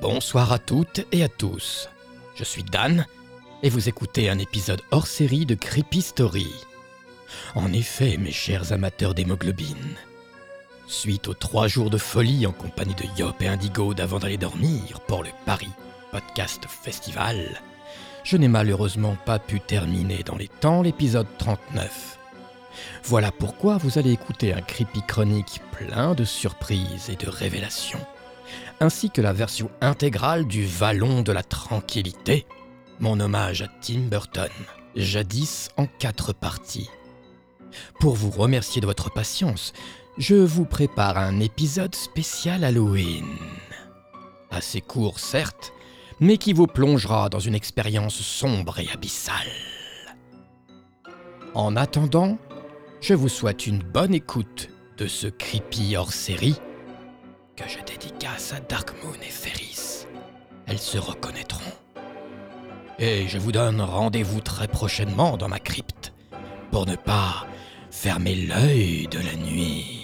Bonsoir à toutes et à tous. Je suis Dan et vous écoutez un épisode hors série de Creepy Story. En effet, mes chers amateurs d'hémoglobine, suite aux trois jours de folie en compagnie de Yop et Indigo d'avant d'aller dormir pour le Paris Podcast Festival, je n'ai malheureusement pas pu terminer dans les temps l'épisode 39. Voilà pourquoi vous allez écouter un creepy chronique plein de surprises et de révélations, ainsi que la version intégrale du Vallon de la Tranquillité, mon hommage à Tim Burton, jadis en quatre parties. Pour vous remercier de votre patience, je vous prépare un épisode spécial Halloween. Assez court certes, mais qui vous plongera dans une expérience sombre et abyssale. En attendant, je vous souhaite une bonne écoute de ce creepy hors série à Dark Moon et Ferris. Elles se reconnaîtront. Et je vous donne rendez-vous très prochainement dans ma crypte pour ne pas fermer l'œil de la nuit.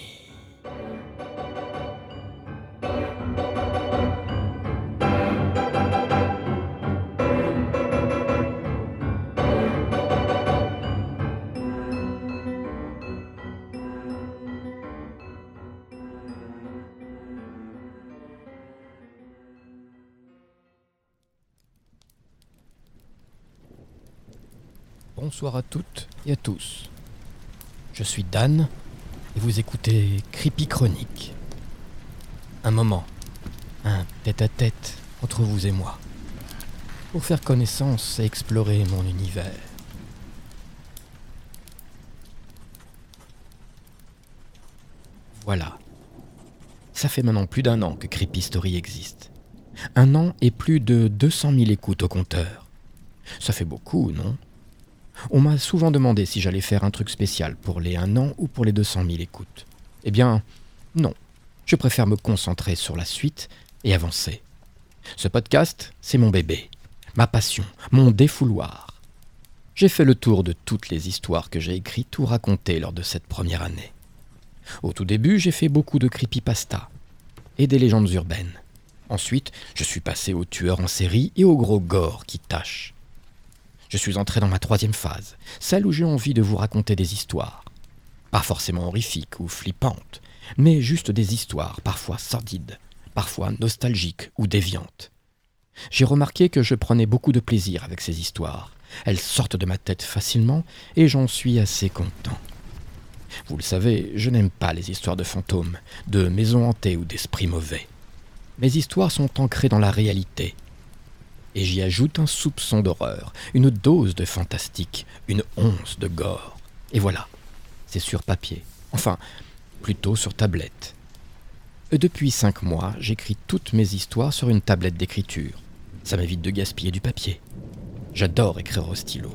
Bonsoir à toutes et à tous. Je suis Dan et vous écoutez Creepy Chronique. Un moment, un tête-à-tête entre vous et moi, pour faire connaissance et explorer mon univers. Voilà. Ça fait maintenant plus d'un an que Creepy Story existe. Un an et plus de 200 000 écoutes au compteur. Ça fait beaucoup, non? On m'a souvent demandé si j'allais faire un truc spécial pour les 1 an ou pour les 200 000 écoutes. Eh bien, non. Je préfère me concentrer sur la suite et avancer. Ce podcast, c'est mon bébé, ma passion, mon défouloir. J'ai fait le tour de toutes les histoires que j'ai écrites ou racontées lors de cette première année. Au tout début, j'ai fait beaucoup de creepypasta et des légendes urbaines. Ensuite, je suis passé aux tueurs en série et au gros gore qui tâche. Je suis entré dans ma troisième phase, celle où j'ai envie de vous raconter des histoires. Pas forcément horrifiques ou flippantes, mais juste des histoires, parfois sordides, parfois nostalgiques ou déviantes. J'ai remarqué que je prenais beaucoup de plaisir avec ces histoires. Elles sortent de ma tête facilement et j'en suis assez content. Vous le savez, je n'aime pas les histoires de fantômes, de maisons hantées ou d'esprits mauvais. Mes histoires sont ancrées dans la réalité, et j'y ajoute un soupçon d'horreur, une dose de fantastique, une once de gore. Et voilà, c'est sur papier, enfin, plutôt sur tablette. depuis cinq mois, j'écris toutes mes histoires sur une tablette d'écriture. Ça m'évite de gaspiller du papier. J'adore écrire au stylo.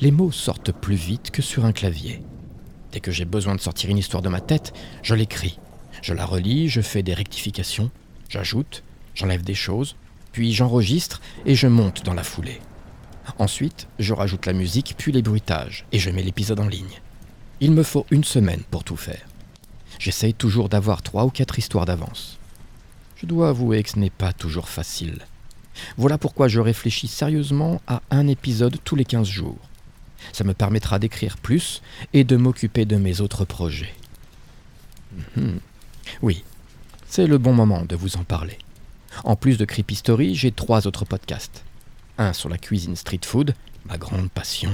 Les mots sortent plus vite que sur un clavier. Dès que j'ai besoin de sortir une histoire de ma tête, je l'écris. Je la relis, je fais des rectifications, j'ajoute, j'enlève des choses, puis j'enregistre et je monte dans la foulée. Ensuite, je rajoute la musique puis les bruitages et je mets l'épisode en ligne. Il me faut une semaine pour tout faire. J'essaye toujours d'avoir trois ou quatre histoires d'avance. Je dois avouer que ce n'est pas toujours facile. Voilà pourquoi je réfléchis sérieusement à un épisode tous les 15 jours. Ça me permettra d'écrire plus et de m'occuper de mes autres projets. Mhm. Oui, c'est le bon moment de vous en parler. En plus de Creepy Story, j'ai trois autres podcasts. Un sur la cuisine street food, ma grande passion.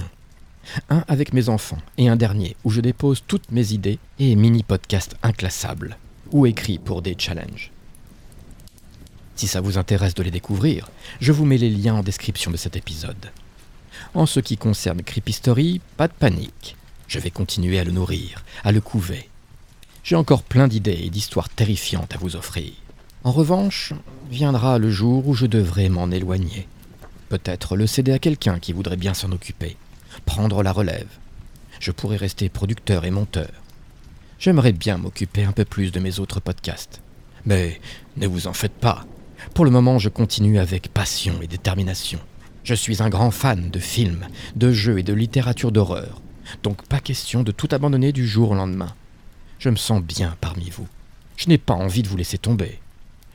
Un avec mes enfants et un dernier où je dépose toutes mes idées et mini-podcasts inclassables ou écrits pour des challenges. Si ça vous intéresse de les découvrir, je vous mets les liens en description de cet épisode. En ce qui concerne Creepy pas de panique. Je vais continuer à le nourrir, à le couver. J'ai encore plein d'idées et d'histoires terrifiantes à vous offrir. En revanche, viendra le jour où je devrai m'en éloigner. Peut-être le céder à quelqu'un qui voudrait bien s'en occuper, prendre la relève. Je pourrais rester producteur et monteur. J'aimerais bien m'occuper un peu plus de mes autres podcasts. Mais ne vous en faites pas. Pour le moment, je continue avec passion et détermination. Je suis un grand fan de films, de jeux et de littérature d'horreur. Donc pas question de tout abandonner du jour au lendemain. Je me sens bien parmi vous. Je n'ai pas envie de vous laisser tomber.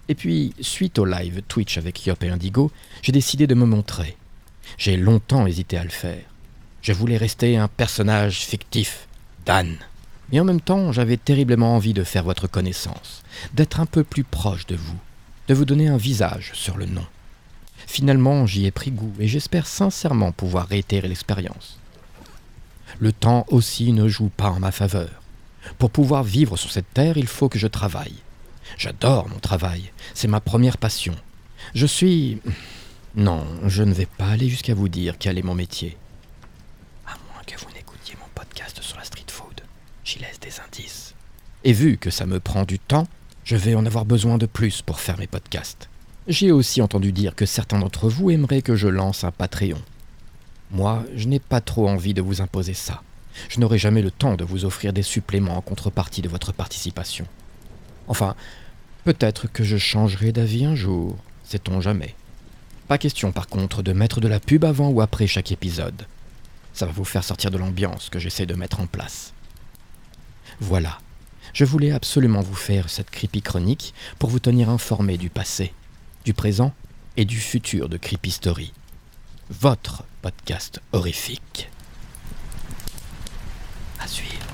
Et puis, suite au live Twitch avec Yop et Indigo, j'ai décidé de me montrer. J'ai longtemps hésité à le faire. Je voulais rester un personnage fictif, Dan. Mais en même temps, j'avais terriblement envie de faire votre connaissance, d'être un peu plus proche de vous, de vous donner un visage sur le nom. Finalement, j'y ai pris goût et j'espère sincèrement pouvoir réitérer l'expérience. Le temps aussi ne joue pas en ma faveur. Pour pouvoir vivre sur cette terre, il faut que je travaille. J'adore mon travail, c'est ma première passion. Je suis... Non, je ne vais pas aller jusqu'à vous dire quel est mon métier. À moins que vous n'écoutiez mon podcast sur la street food, j'y laisse des indices. Et vu que ça me prend du temps, je vais en avoir besoin de plus pour faire mes podcasts. J'ai aussi entendu dire que certains d'entre vous aimeraient que je lance un Patreon. Moi, je n'ai pas trop envie de vous imposer ça. Je n'aurai jamais le temps de vous offrir des suppléments en contrepartie de votre participation. Enfin, peut-être que je changerai d'avis un jour, sait-on jamais. Pas question par contre de mettre de la pub avant ou après chaque épisode. Ça va vous faire sortir de l'ambiance que j'essaie de mettre en place. Voilà, je voulais absolument vous faire cette creepy chronique pour vous tenir informé du passé, du présent et du futur de Creepy Story. Votre podcast horrifique. À suivre.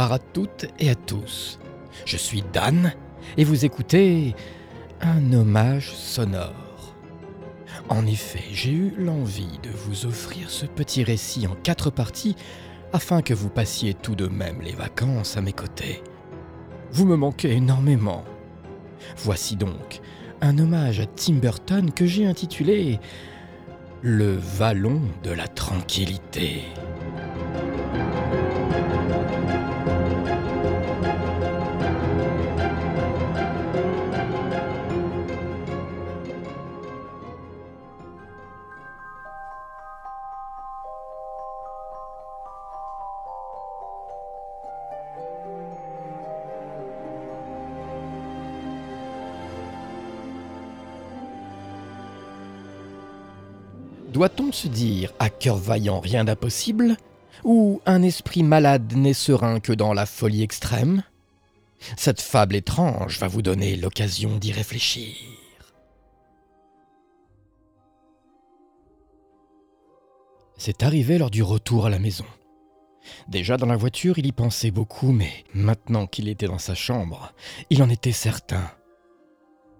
À toutes et à tous. Je suis Dan et vous écoutez un hommage sonore. En effet, j'ai eu l'envie de vous offrir ce petit récit en quatre parties afin que vous passiez tout de même les vacances à mes côtés. Vous me manquez énormément. Voici donc un hommage à Tim Burton que j'ai intitulé Le Vallon de la Tranquillité. Doit-on se dire à cœur vaillant rien d'impossible? Ou un esprit malade n'est serein que dans la folie extrême? Cette fable étrange va vous donner l'occasion d'y réfléchir. C'est arrivé lors du retour à la maison. Déjà dans la voiture, il y pensait beaucoup, mais maintenant qu'il était dans sa chambre, il en était certain.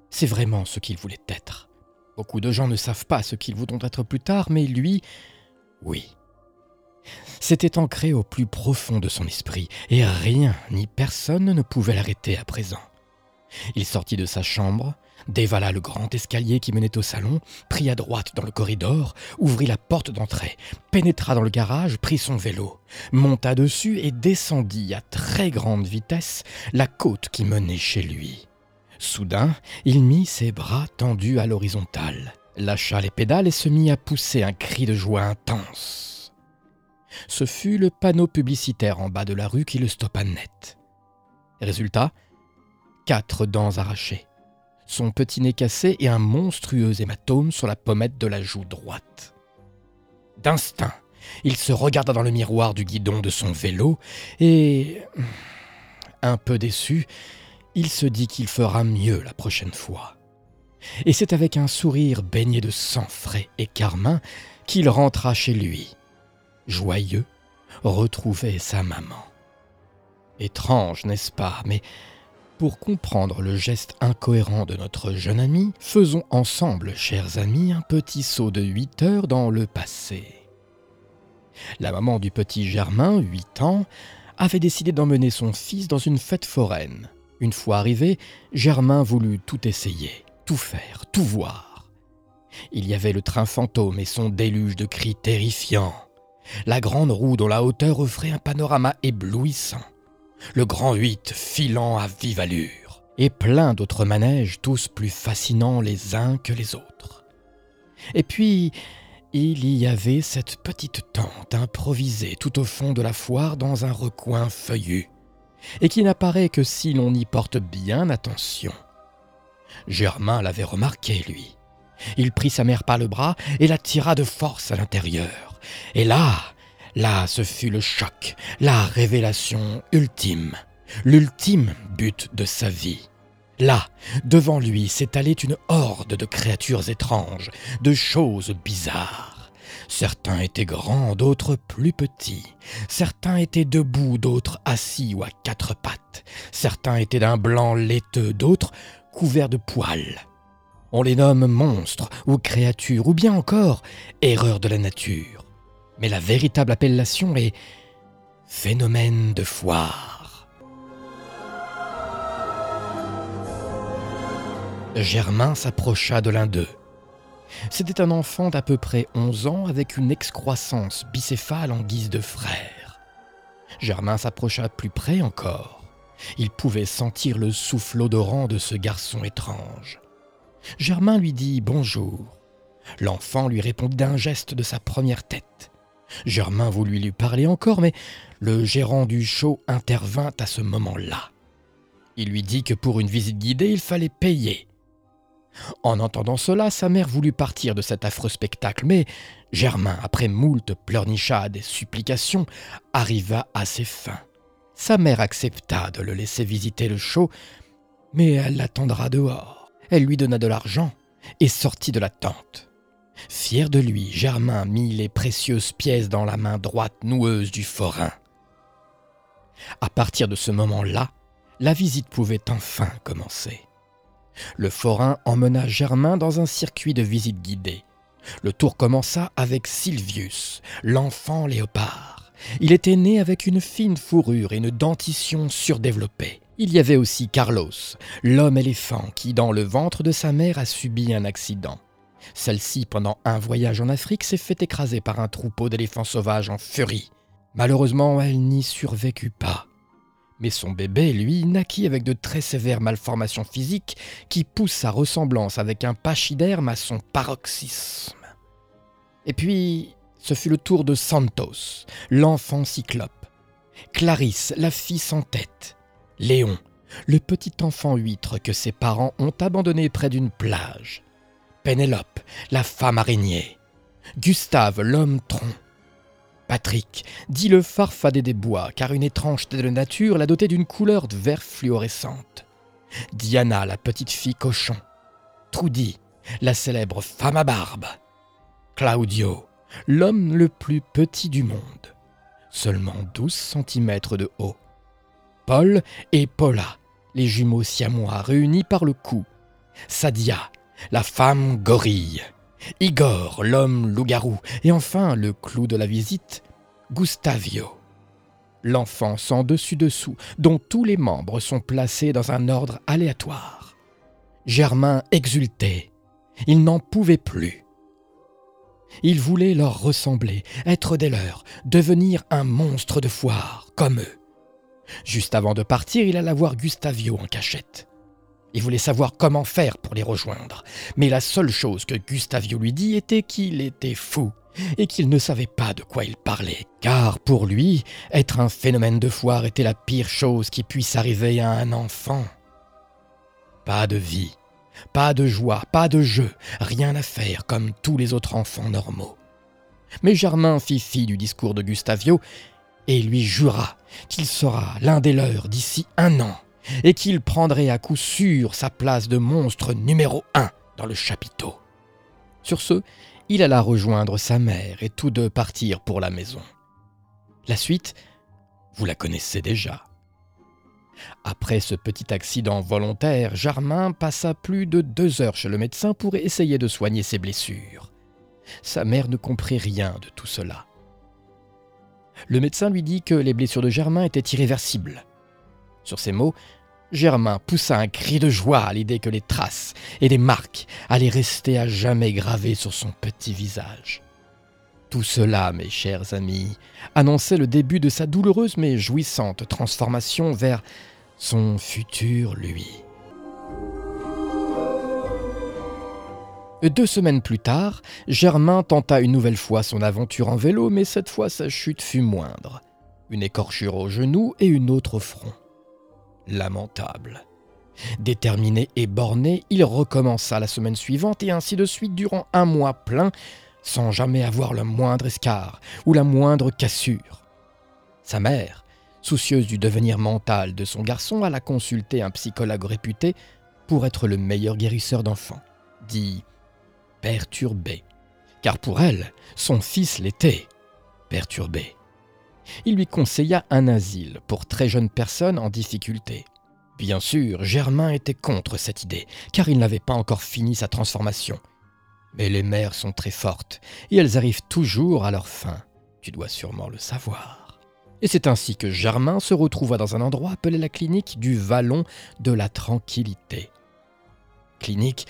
C'est vraiment ce qu'il voulait être. Beaucoup de gens ne savent pas ce qu'ils voudront être plus tard, mais lui, oui. C'était ancré au plus profond de son esprit, et rien ni personne ne pouvait l'arrêter à présent. Il sortit de sa chambre, dévala le grand escalier qui menait au salon, prit à droite dans le corridor, ouvrit la porte d'entrée, pénétra dans le garage, prit son vélo, monta dessus et descendit à très grande vitesse la côte qui menait chez lui. Soudain, il mit ses bras tendus à l'horizontale, lâcha les pédales et se mit à pousser un cri de joie intense. Ce fut le panneau publicitaire en bas de la rue qui le stoppa net. Résultat, quatre dents arrachées, son petit nez cassé et un monstrueux hématome sur la pommette de la joue droite. D'instinct, il se regarda dans le miroir du guidon de son vélo et, un peu déçu, il se dit qu'il fera mieux la prochaine fois. Et c'est avec un sourire baigné de sang frais et carmin qu'il rentra chez lui, joyeux, retrouver sa maman. Étrange, n'est-ce pas? Mais pour comprendre le geste incohérent de notre jeune ami, faisons ensemble, chers amis, un petit saut de huit heures dans le passé. La maman du petit Germain, huit ans, avait décidé d'emmener son fils dans une fête foraine. Une fois arrivé, Germain voulut tout essayer, tout faire, tout voir. Il y avait le train fantôme et son déluge de cris terrifiants, la grande roue dont la hauteur offrait un panorama éblouissant, le grand huit filant à vive allure, et plein d'autres manèges tous plus fascinants les uns que les autres. Et puis, il y avait cette petite tente improvisée tout au fond de la foire dans un recoin feuillu, et qui n'apparaît que si l'on y porte bien attention. Germain l'avait remarqué, lui. Il prit sa mère par le bras et la tira de force à l'intérieur. Et là, là, ce fut le choc, la révélation ultime, l'ultime but de sa vie. Là, devant lui, s'étalait une horde de créatures étranges, de choses bizarres. Certains étaient grands, d'autres plus petits. Certains étaient debout, d'autres assis ou à quatre pattes. Certains étaient d'un blanc laiteux, d'autres couverts de poils. On les nomme monstres ou créatures, ou bien encore erreurs de la nature. Mais la véritable appellation est phénomène de foire. Germain s'approcha de l'un d'eux. C'était un enfant d'à peu près onze ans avec une excroissance bicéphale en guise de frère. Germain s'approcha plus près encore. Il pouvait sentir le souffle odorant de ce garçon étrange. Germain lui dit bonjour. L'enfant lui répondit d'un geste de sa première tête. Germain voulut lui parler encore, mais le gérant du show intervint à ce moment-là. Il lui dit que pour une visite guidée, il fallait payer. En entendant cela, sa mère voulut partir de cet affreux spectacle, mais Germain, après moult pleurnichades et supplications, arriva à ses fins. Sa mère accepta de le laisser visiter le show, mais elle l'attendra dehors. Elle lui donna de l'argent et sortit de la tente. Fier de lui, Germain mit les précieuses pièces dans la main droite noueuse du forain. À partir de ce moment-là, la visite pouvait enfin commencer. Le forain emmena Germain dans un circuit de visite guidée. Le tour commença avec Silvius, l'enfant léopard. Il était né avec une fine fourrure et une dentition surdéveloppée. Il y avait aussi Carlos, l'homme éléphant qui, dans le ventre de sa mère, a subi un accident. Celle-ci, pendant un voyage en Afrique, s'est fait écraser par un troupeau d'éléphants sauvages en furie. Malheureusement, elle n'y survécut pas. Mais son bébé, lui, naquit avec de très sévères malformations physiques qui poussent sa ressemblance avec un pachyderme à son paroxysme. Et puis, ce fut le tour de Santos, l'enfant cyclope. Clarisse, la fille sans tête. Léon, le petit enfant huître que ses parents ont abandonné près d'une plage. Pénélope, la femme araignée. Gustave, l'homme tronc. Patrick, dit le farfadet des bois, car une étrangeté de la nature l'a doté d'une couleur de vert fluorescente. Diana, la petite fille cochon. Trudy, la célèbre femme à barbe. Claudio, l'homme le plus petit du monde. Seulement 12 cm de haut. Paul et Paula, les jumeaux siamois réunis par le cou. Sadia, la femme gorille. Igor, l'homme loup-garou. Et enfin, le clou de la visite, Gustavio. L'enfant sans dessus-dessous, dont tous les membres sont placés dans un ordre aléatoire. Germain exultait. Il n'en pouvait plus. Il voulait leur ressembler, être des leurs, devenir un monstre de foire, comme eux. Juste avant de partir, il alla voir Gustavio en cachette. Il voulait savoir comment faire pour les rejoindre, mais la seule chose que Gustavio lui dit était qu'il était fou et qu'il ne savait pas de quoi il parlait, car pour lui, être un phénomène de foire était la pire chose qui puisse arriver à un enfant. Pas de vie, pas de joie, pas de jeu, rien à faire comme tous les autres enfants normaux. Mais Germain fit fi du discours de Gustavio et lui jura qu'il sera l'un des leurs d'ici un an, et qu'il prendrait à coup sûr sa place de monstre numéro un dans le chapiteau. Sur ce, il alla rejoindre sa mère et tous deux partirent pour la maison. La suite, vous la connaissez déjà. Après ce petit accident volontaire, Germain passa plus de deux heures chez le médecin pour essayer de soigner ses blessures. Sa mère ne comprit rien de tout cela. Le médecin lui dit que les blessures de Germain étaient irréversibles. Sur ces mots, Germain poussa un cri de joie à l'idée que les traces et les marques allaient rester à jamais gravées sur son petit visage. Tout cela, mes chers amis, annonçait le début de sa douloureuse mais jouissante transformation vers son futur lui. Deux semaines plus tard, Germain tenta une nouvelle fois son aventure en vélo, mais cette fois sa chute fut moindre. Une écorchure au genou et une autre au front. Lamentable. Déterminé et borné, il recommença la semaine suivante et ainsi de suite durant un mois plein, sans jamais avoir le moindre escar ou la moindre cassure. Sa mère, soucieuse du devenir mental de son garçon, alla consulter un psychologue réputé pour être le meilleur guérisseur d'enfants, dit perturbé, car pour elle, son fils l'était, perturbé. Il lui conseilla un asile pour très jeunes personnes en difficulté. Bien sûr, Germain était contre cette idée, car il n'avait pas encore fini sa transformation. Mais les mères sont très fortes, et elles arrivent toujours à leur fin. Tu dois sûrement le savoir. Et c'est ainsi que Germain se retrouva dans un endroit appelé la clinique du Vallon de la Tranquillité. Clinique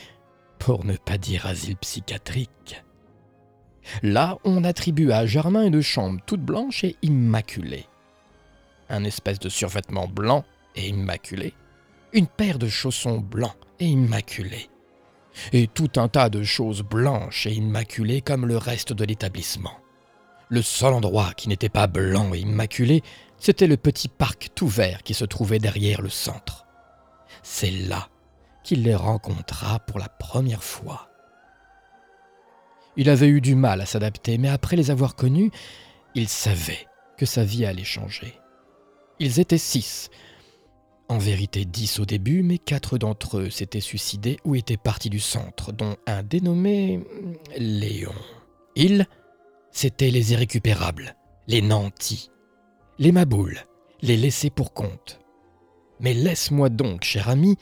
pour ne pas dire asile psychiatrique. Là, on attribue à Germain une chambre toute blanche et immaculée. Un espèce de survêtement blanc et immaculé. Une paire de chaussons blancs et immaculés. Et tout un tas de choses blanches et immaculées comme le reste de l'établissement. Le seul endroit qui n'était pas blanc et immaculé, c'était le petit parc tout vert qui se trouvait derrière le centre. C'est là qu'il les rencontra pour la première fois. Il avait eu du mal à s'adapter, mais après les avoir connus, il savait que sa vie allait changer. Ils étaient six. En vérité dix au début, mais quatre d'entre eux s'étaient suicidés ou étaient partis du centre, dont un dénommé Léon. Ils, c'étaient les irrécupérables, les nantis, les maboules, les laissés pour compte. Mais laisse-moi donc, cher ami,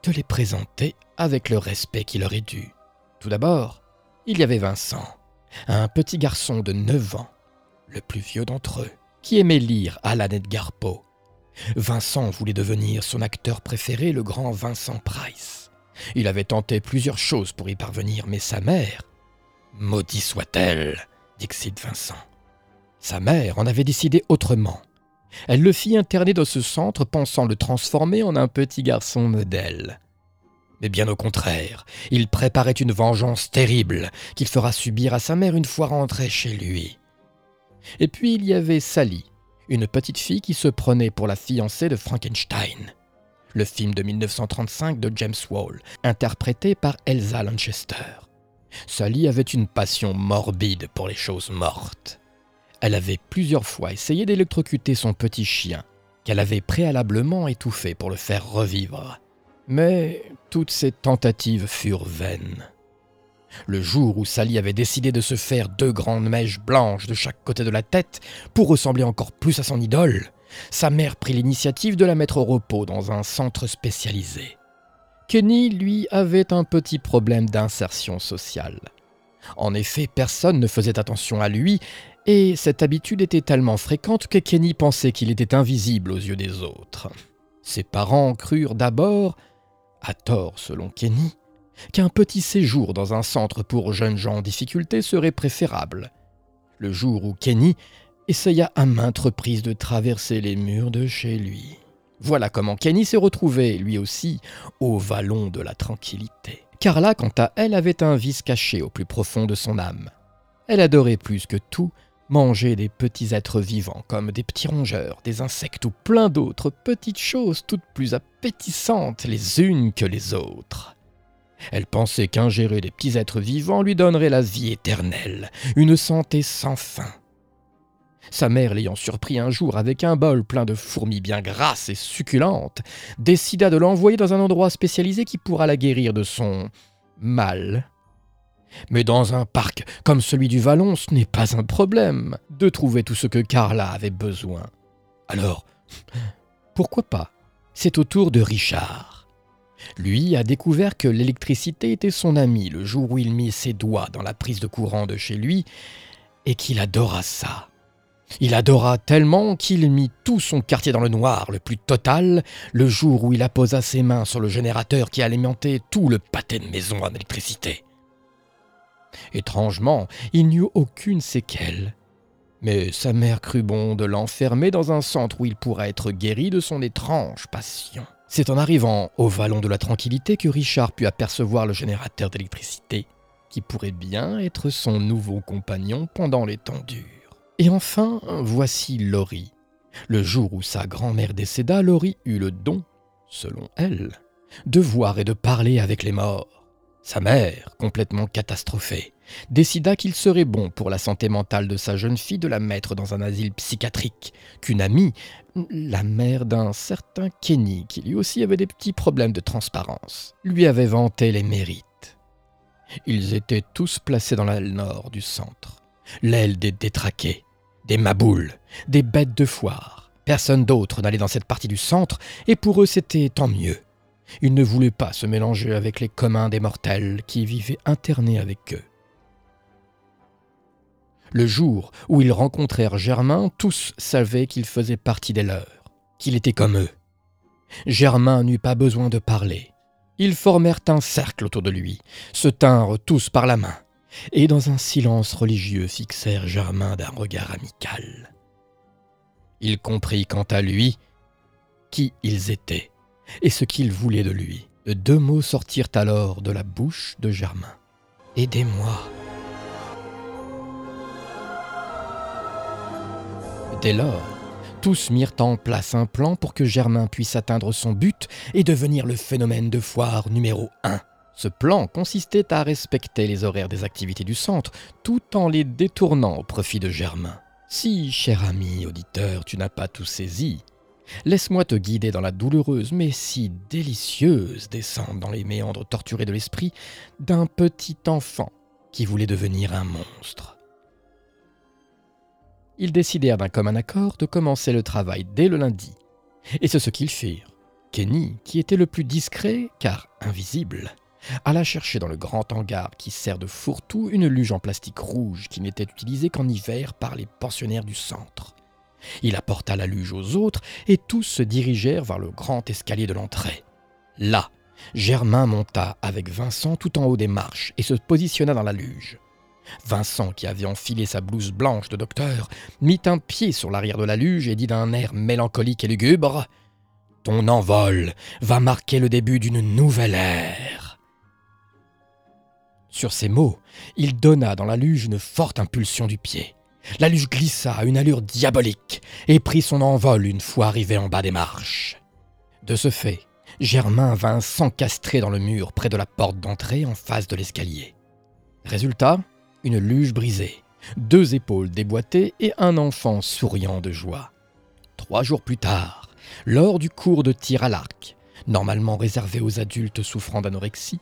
te les présenter avec le respect qui leur est dû. Tout d'abord, il y avait Vincent, un petit garçon de 9 ans, le plus vieux d'entre eux, qui aimait lire Alan Edgar Poe. Vincent voulait devenir son acteur préféré, le grand Vincent Price. Il avait tenté plusieurs choses pour y parvenir, mais sa mère, maudit soit-elle, dit Vincent. Sa mère en avait décidé autrement. Elle le fit interner dans ce centre pensant le transformer en un petit garçon modèle. Mais bien au contraire, il préparait une vengeance terrible qu'il fera subir à sa mère une fois rentré chez lui. Et puis il y avait Sally, une petite fille qui se prenait pour la fiancée de Frankenstein, le film de 1935 de James Wall, interprété par Elsa Lanchester. Sally avait une passion morbide pour les choses mortes. Elle avait plusieurs fois essayé d'électrocuter son petit chien, qu'elle avait préalablement étouffé pour le faire revivre. Mais toutes ces tentatives furent vaines. Le jour où Sally avait décidé de se faire deux grandes mèches blanches de chaque côté de la tête pour ressembler encore plus à son idole, sa mère prit l'initiative de la mettre au repos dans un centre spécialisé. Kenny, lui, avait un petit problème d'insertion sociale. En effet, personne ne faisait attention à lui et cette habitude était tellement fréquente que Kenny pensait qu'il était invisible aux yeux des autres. Ses parents crurent d'abord, à tort selon Kenny, qu'un petit séjour dans un centre pour jeunes gens en difficulté serait préférable. Le jour où Kenny essaya à maintes reprises de traverser les murs de chez lui. Voilà comment Kenny s'est retrouvé, lui aussi, au vallon de la tranquillité. Carla, quant à elle, avait un vice caché au plus profond de son âme. Elle adorait plus que tout manger des petits êtres vivants comme des petits rongeurs, des insectes ou plein d'autres petites choses toutes plus appétissantes les unes que les autres. Elle pensait qu'ingérer des petits êtres vivants lui donnerait la vie éternelle, une santé sans fin. Sa mère l'ayant surpris un jour avec un bol plein de fourmis bien grasses et succulentes, décida de l'envoyer dans un endroit spécialisé qui pourra la guérir de son mal. Mais dans un parc comme celui du Vallon, ce n'est pas un problème de trouver tout ce que Carla avait besoin. Alors, pourquoi pas? C'est au tour de Richard. Lui a découvert que l'électricité était son ami le jour où il mit ses doigts dans la prise de courant de chez lui et qu'il adora ça. Il adora tellement qu'il mit tout son quartier dans le noir le plus total le jour où il apposa ses mains sur le générateur qui alimentait tout le pâté de maison en électricité. Étrangement, il n'y eut aucune séquelle. Mais sa mère crut bon de l'enfermer dans un centre où il pourrait être guéri de son étrange passion. C'est en arrivant au vallon de la tranquillité que Richard put apercevoir le générateur d'électricité, qui pourrait bien être son nouveau compagnon pendant les temps durs. Et enfin, voici Laurie. Le jour où sa grand-mère décéda, Laurie eut le don, selon elle, de voir et de parler avec les morts. Sa mère, complètement catastrophée, décida qu'il serait bon pour la santé mentale de sa jeune fille de la mettre dans un asile psychiatrique, qu'une amie, la mère d'un certain Kenny, qui lui aussi avait des petits problèmes de transparence, lui avait vanté les mérites. Ils étaient tous placés dans l'aile nord du centre, l'aile des détraqués, des maboules, des bêtes de foire. Personne d'autre n'allait dans cette partie du centre, et pour eux c'était tant mieux. Ils ne voulaient pas se mélanger avec les communs des mortels qui vivaient internés avec eux. Le jour où ils rencontrèrent Germain, tous savaient qu'il faisait partie des leurs, qu'il était comme eux. Germain n'eut pas besoin de parler. Ils formèrent un cercle autour de lui, se tinrent tous par la main, et dans un silence religieux fixèrent Germain d'un regard amical. Il comprit quant à lui qui ils étaient et ce qu'ils voulaient de lui. Deux mots sortirent alors de la bouche de Germain. Aidez-moi. Dès lors, tous mirent en place un plan pour que Germain puisse atteindre son but et devenir le phénomène de foire numéro un. Ce plan consistait à respecter les horaires des activités du centre, tout en les détournant au profit de Germain. Si, cher ami auditeur, tu n'as pas tout saisi, laisse-moi te guider dans la douloureuse mais si délicieuse descente dans les méandres torturés de l'esprit d'un petit enfant qui voulait devenir un monstre. Ils décidèrent d'un commun accord de commencer le travail dès le lundi. Et c'est ce qu'ils firent. Kenny, qui était le plus discret, car invisible, alla chercher dans le grand hangar qui sert de fourre-tout une luge en plastique rouge qui n'était utilisée qu'en hiver par les pensionnaires du centre. Il apporta la luge aux autres et tous se dirigèrent vers le grand escalier de l'entrée. Là, Germain monta avec Vincent tout en haut des marches et se positionna dans la luge. Vincent, qui avait enfilé sa blouse blanche de docteur, mit un pied sur l'arrière de la luge et dit d'un air mélancolique et lugubre Ton envol va marquer le début d'une nouvelle ère. Sur ces mots, il donna dans la luge une forte impulsion du pied. La luge glissa à une allure diabolique et prit son envol une fois arrivé en bas des marches. De ce fait, Germain vint s'encastrer dans le mur près de la porte d'entrée en face de l'escalier. Résultat, une luge brisée, deux épaules déboîtées et un enfant souriant de joie. Trois jours plus tard, lors du cours de tir à l'arc, normalement réservé aux adultes souffrant d'anorexie,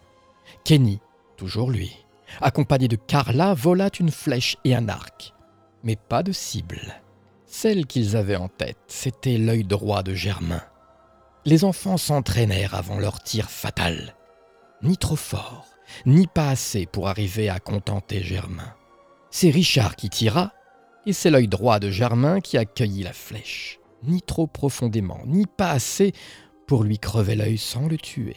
Kenny toujours lui, accompagné de Carla, vola une flèche et un arc. Mais pas de cible. Celle qu'ils avaient en tête, c'était l'œil droit de Germain. Les enfants s'entraînèrent avant leur tir fatal. Ni trop fort, ni pas assez pour arriver à contenter Germain. C'est Richard qui tira, et c'est l'œil droit de Germain qui accueillit la flèche. Ni trop profondément, ni pas assez pour lui crever l'œil sans le tuer.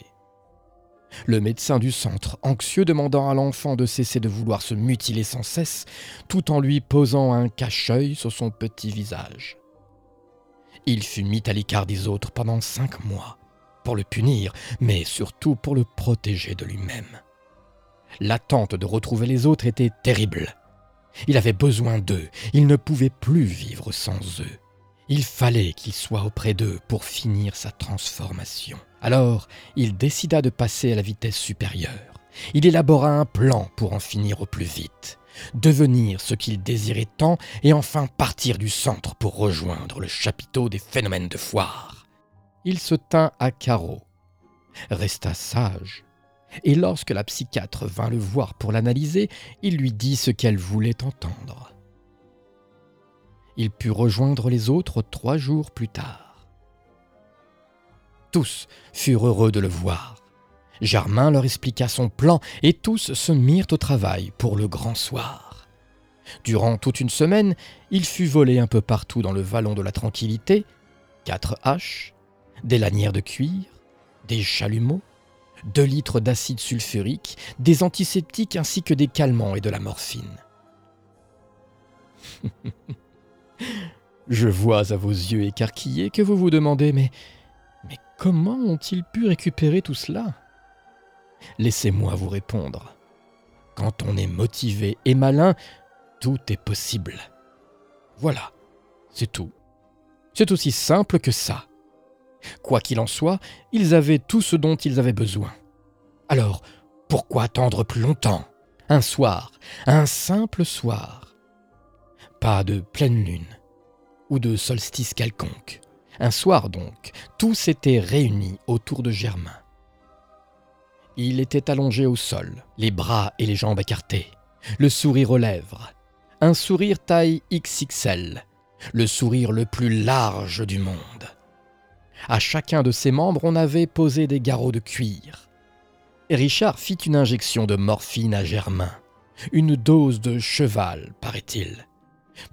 Le médecin du centre, anxieux, demandant à l'enfant de cesser de vouloir se mutiler sans cesse, tout en lui posant un cache-œil sur son petit visage. Il fut mis à l'écart des autres pendant cinq mois, pour le punir, mais surtout pour le protéger de lui-même. L'attente de retrouver les autres était terrible. Il avait besoin d'eux, il ne pouvait plus vivre sans eux. Il fallait qu'il soit auprès d'eux pour finir sa transformation. Alors, il décida de passer à la vitesse supérieure. Il élabora un plan pour en finir au plus vite, devenir ce qu'il désirait tant et enfin partir du centre pour rejoindre le chapiteau des phénomènes de foire. Il se tint à carreau, resta sage, et lorsque la psychiatre vint le voir pour l'analyser, il lui dit ce qu'elle voulait entendre il put rejoindre les autres trois jours plus tard. Tous furent heureux de le voir. Germain leur expliqua son plan et tous se mirent au travail pour le grand soir. Durant toute une semaine, il fut volé un peu partout dans le vallon de la tranquillité, quatre haches, des lanières de cuir, des chalumeaux, deux litres d'acide sulfurique, des antiseptiques ainsi que des calmants et de la morphine. Je vois à vos yeux écarquillés que vous vous demandez mais mais comment ont-ils pu récupérer tout cela? Laissez-moi vous répondre. Quand on est motivé et malin, tout est possible. Voilà, c'est tout. C'est aussi simple que ça. Quoi qu'il en soit, ils avaient tout ce dont ils avaient besoin. Alors, pourquoi attendre plus longtemps? Un soir, un simple soir. Pas de pleine lune, ou de solstice quelconque. Un soir donc, tous s'étaient réunis autour de Germain. Il était allongé au sol, les bras et les jambes écartés, le sourire aux lèvres, un sourire taille XXL, le sourire le plus large du monde. À chacun de ses membres, on avait posé des garrots de cuir. Richard fit une injection de morphine à Germain, une dose de cheval, paraît-il.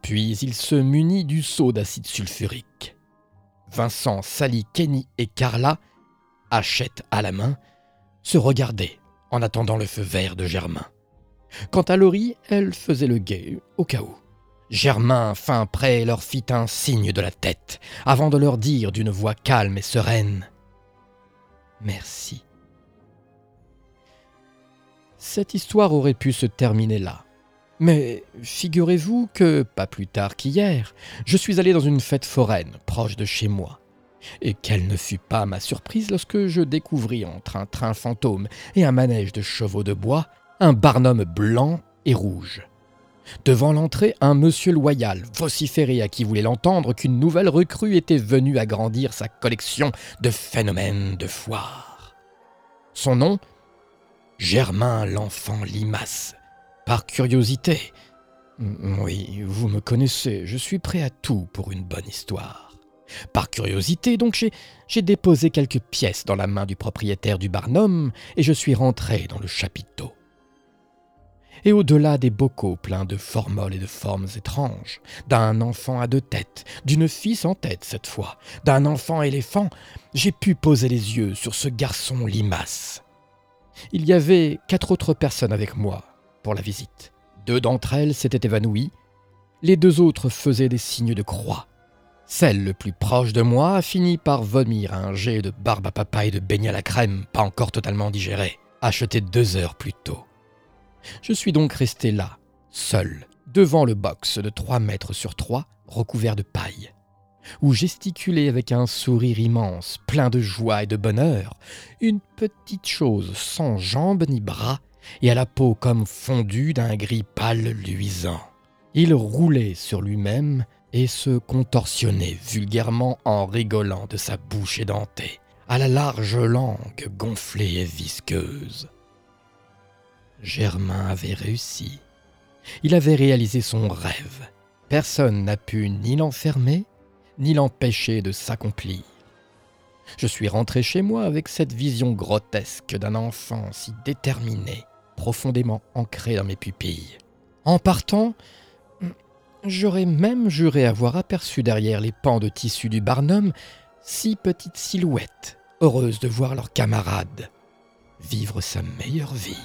Puis il se munit du seau d'acide sulfurique. Vincent, Sally, Kenny et Carla, hachette à la main, se regardaient en attendant le feu vert de Germain. Quant à Laurie, elle faisait le guet, au cas où. Germain, fin prêt, leur fit un signe de la tête, avant de leur dire d'une voix calme et sereine Merci. Cette histoire aurait pu se terminer là. Mais figurez-vous que, pas plus tard qu'hier, je suis allé dans une fête foraine proche de chez moi. Et quelle ne fut pas ma surprise lorsque je découvris entre un train fantôme et un manège de chevaux de bois un barnum blanc et rouge. Devant l'entrée, un monsieur loyal vociférait à qui voulait l'entendre qu'une nouvelle recrue était venue agrandir sa collection de phénomènes de foire. Son nom Germain l'enfant limace. Par curiosité. Oui, vous me connaissez, je suis prêt à tout pour une bonne histoire. Par curiosité, donc, j'ai déposé quelques pièces dans la main du propriétaire du Barnum et je suis rentré dans le chapiteau et au-delà des bocaux pleins de formoles et de formes étranges, d'un enfant à deux têtes, d'une fille sans tête cette fois, d'un enfant éléphant, j'ai pu poser les yeux sur ce garçon limace. Il y avait quatre autres personnes avec moi pour la visite. Deux d'entre elles s'étaient évanouies, les deux autres faisaient des signes de croix. Celle le plus proche de moi a fini par vomir un jet de barbe à papa et de beignet à la crème, pas encore totalement digéré, acheté deux heures plus tôt. Je suis donc resté là, seul, devant le box de trois mètres sur trois, recouvert de paille, où gesticulait avec un sourire immense, plein de joie et de bonheur, une petite chose sans jambes ni bras, et à la peau comme fondue d'un gris pâle luisant. Il roulait sur lui-même et se contorsionnait vulgairement en rigolant de sa bouche édentée, à la large langue gonflée et visqueuse. Germain avait réussi. Il avait réalisé son rêve. Personne n'a pu ni l'enfermer, ni l'empêcher de s'accomplir. Je suis rentré chez moi avec cette vision grotesque d'un enfant si déterminé, profondément ancré dans mes pupilles. En partant, j'aurais même juré avoir aperçu derrière les pans de tissu du Barnum six petites silhouettes, heureuses de voir leurs camarades vivre sa meilleure vie.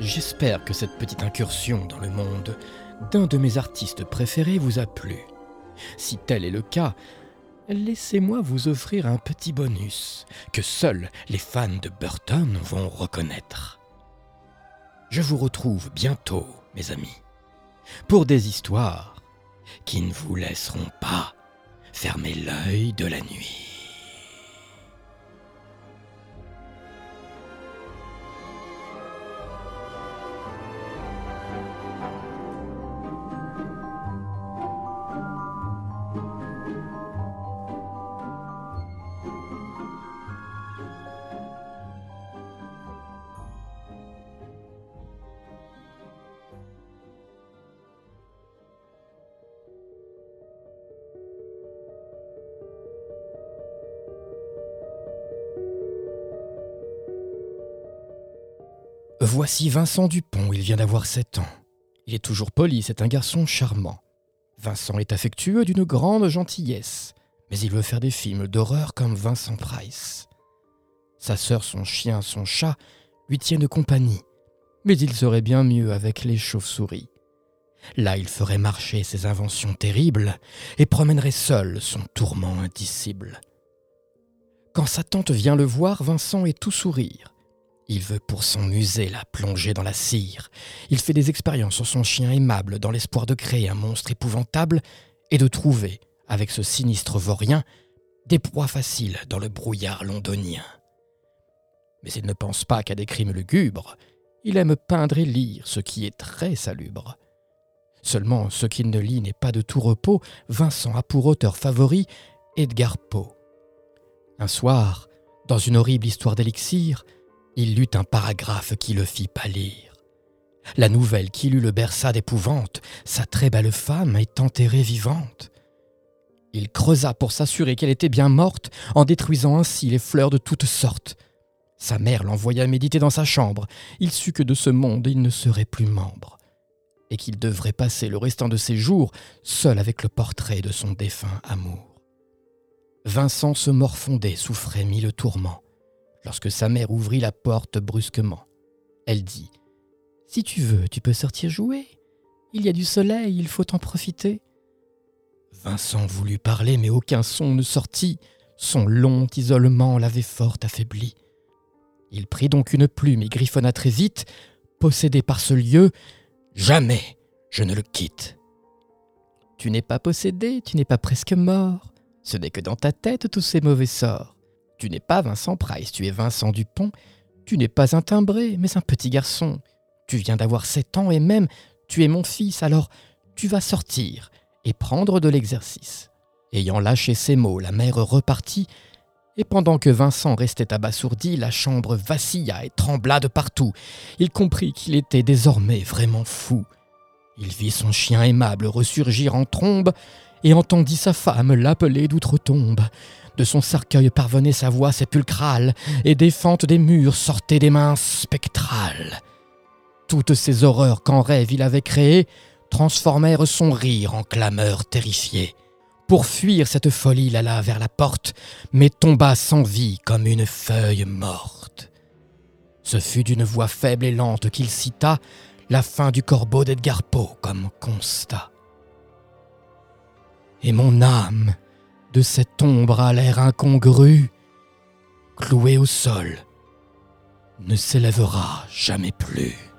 J'espère que cette petite incursion dans le monde d'un de mes artistes préférés vous a plu. Si tel est le cas, laissez-moi vous offrir un petit bonus que seuls les fans de Burton vont reconnaître. Je vous retrouve bientôt, mes amis, pour des histoires qui ne vous laisseront pas fermer l'œil de la nuit. Voici Vincent Dupont, il vient d'avoir sept ans. Il est toujours poli, c'est un garçon charmant. Vincent est affectueux d'une grande gentillesse, mais il veut faire des films d'horreur comme Vincent Price. Sa sœur, son chien, son chat lui tiennent compagnie, mais il serait bien mieux avec les chauves-souris. Là, il ferait marcher ses inventions terribles et promènerait seul son tourment indicible. Quand sa tante vient le voir, Vincent est tout sourire. Il veut pour son musée la plonger dans la cire. Il fait des expériences sur son chien aimable dans l'espoir de créer un monstre épouvantable et de trouver, avec ce sinistre vaurien, des proies faciles dans le brouillard londonien. Mais il ne pense pas qu'à des crimes lugubres. Il aime peindre et lire, ce qui est très salubre. Seulement, ce qu'il ne lit n'est pas de tout repos. Vincent a pour auteur favori Edgar Poe. Un soir, dans une horrible histoire d'élixir, il lut un paragraphe qui le fit pâlir. La nouvelle qui lut le berça d'épouvante, sa très belle femme est enterrée vivante. Il creusa pour s'assurer qu'elle était bien morte, en détruisant ainsi les fleurs de toutes sortes. Sa mère l'envoya méditer dans sa chambre. Il sut que de ce monde il ne serait plus membre, et qu'il devrait passer le restant de ses jours seul avec le portrait de son défunt amour. Vincent se morfondait, souffrait mille tourments lorsque sa mère ouvrit la porte brusquement. Elle dit Si tu veux, tu peux sortir jouer. Il y a du soleil, il faut en profiter. Vincent voulut parler, mais aucun son ne sortit. Son long isolement l'avait fort affaibli. Il prit donc une plume et griffonna très vite, possédé par ce lieu. Jamais je ne le quitte. Tu n'es pas possédé, tu n'es pas presque mort. Ce n'est que dans ta tête tous ces mauvais sorts. Tu n'es pas Vincent Price, tu es Vincent Dupont. Tu n'es pas un timbré, mais un petit garçon. Tu viens d'avoir sept ans et même tu es mon fils, alors tu vas sortir et prendre de l'exercice. Ayant lâché ces mots, la mère repartit, et pendant que Vincent restait abasourdi, la chambre vacilla et trembla de partout. Il comprit qu'il était désormais vraiment fou. Il vit son chien aimable ressurgir en trombe, et entendit sa femme l'appeler d'outre-tombe. De son cercueil parvenait sa voix sépulcrale, et des fentes des murs sortaient des mains spectrales. Toutes ces horreurs qu'en rêve il avait créées transformèrent son rire en clameur terrifiée. Pour fuir cette folie, il alla vers la porte, mais tomba sans vie comme une feuille morte. Ce fut d'une voix faible et lente qu'il cita la fin du corbeau d'Edgar Poe comme constat. Et mon âme, de cette ombre à l'air incongru, clouée au sol, ne s'élèvera jamais plus.